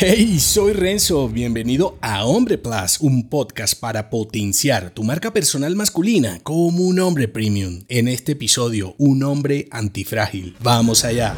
Hey, soy Renzo, bienvenido a Hombre Plus, un podcast para potenciar tu marca personal masculina como un hombre premium. En este episodio, un hombre antifrágil. Vamos allá.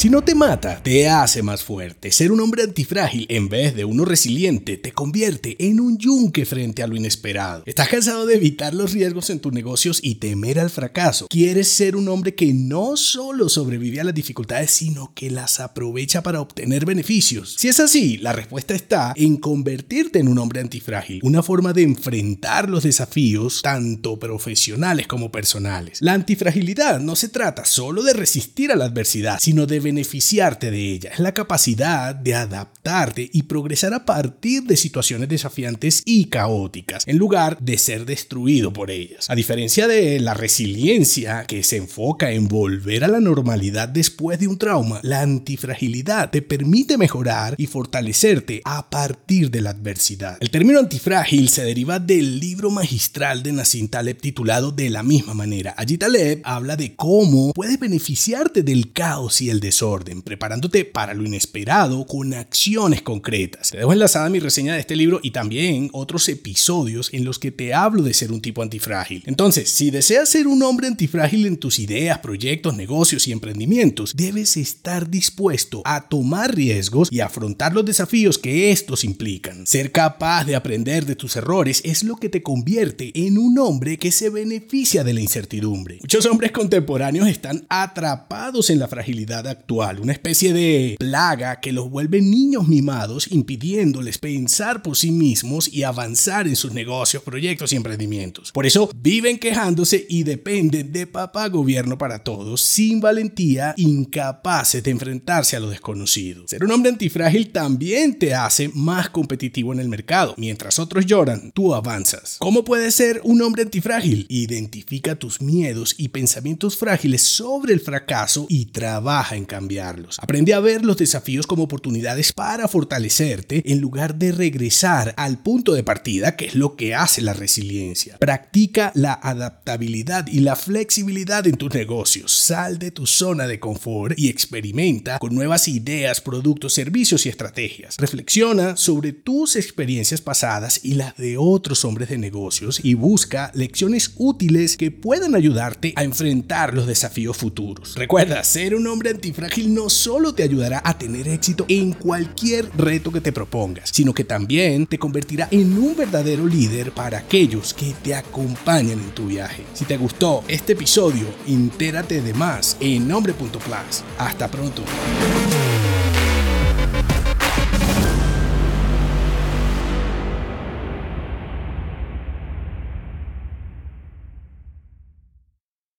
Si no te mata, te hace más fuerte. Ser un hombre antifrágil en vez de uno resiliente te convierte en un yunque frente a lo inesperado. ¿Estás cansado de evitar los riesgos en tus negocios y temer al fracaso? ¿Quieres ser un hombre que no solo sobrevive a las dificultades, sino que las aprovecha para obtener beneficios? Si es así, la respuesta está en convertirte en un hombre antifrágil, una forma de enfrentar los desafíos tanto profesionales como personales. La antifragilidad no se trata solo de resistir a la adversidad, sino de beneficiarte de ella, es la capacidad de adaptarte y progresar a partir de situaciones desafiantes y caóticas, en lugar de ser destruido por ellas. A diferencia de la resiliencia, que se enfoca en volver a la normalidad después de un trauma, la antifragilidad te permite mejorar y fortalecerte a partir de la adversidad. El término antifrágil se deriva del libro magistral de Nassim Taleb titulado de la misma manera. Allí Taleb habla de cómo puedes beneficiarte del caos y el desorden orden, preparándote para lo inesperado con acciones concretas. Te dejo enlazada mi reseña de este libro y también otros episodios en los que te hablo de ser un tipo antifrágil. Entonces, si deseas ser un hombre antifrágil en tus ideas, proyectos, negocios y emprendimientos, debes estar dispuesto a tomar riesgos y afrontar los desafíos que estos implican. Ser capaz de aprender de tus errores es lo que te convierte en un hombre que se beneficia de la incertidumbre. Muchos hombres contemporáneos están atrapados en la fragilidad actual una especie de plaga que los vuelve niños mimados, impidiéndoles pensar por sí mismos y avanzar en sus negocios, proyectos y emprendimientos. Por eso viven quejándose y dependen de papá gobierno para todos, sin valentía, incapaces de enfrentarse a lo desconocido. Ser un hombre antifrágil también te hace más competitivo en el mercado. Mientras otros lloran, tú avanzas. ¿Cómo puedes ser un hombre antifrágil? Identifica tus miedos y pensamientos frágiles sobre el fracaso y trabaja en cambiarlos. Aprende a ver los desafíos como oportunidades para fortalecerte en lugar de regresar al punto de partida, que es lo que hace la resiliencia. Practica la adaptabilidad y la flexibilidad en tus negocios. Sal de tu zona de confort y experimenta con nuevas ideas, productos, servicios y estrategias. Reflexiona sobre tus experiencias pasadas y las de otros hombres de negocios y busca lecciones útiles que puedan ayudarte a enfrentar los desafíos futuros. Recuerda, ser un hombre antifrágil frágil no solo te ayudará a tener éxito en cualquier reto que te propongas, sino que también te convertirá en un verdadero líder para aquellos que te acompañan en tu viaje. Si te gustó este episodio, entérate de más en nombre.plus. Hasta pronto.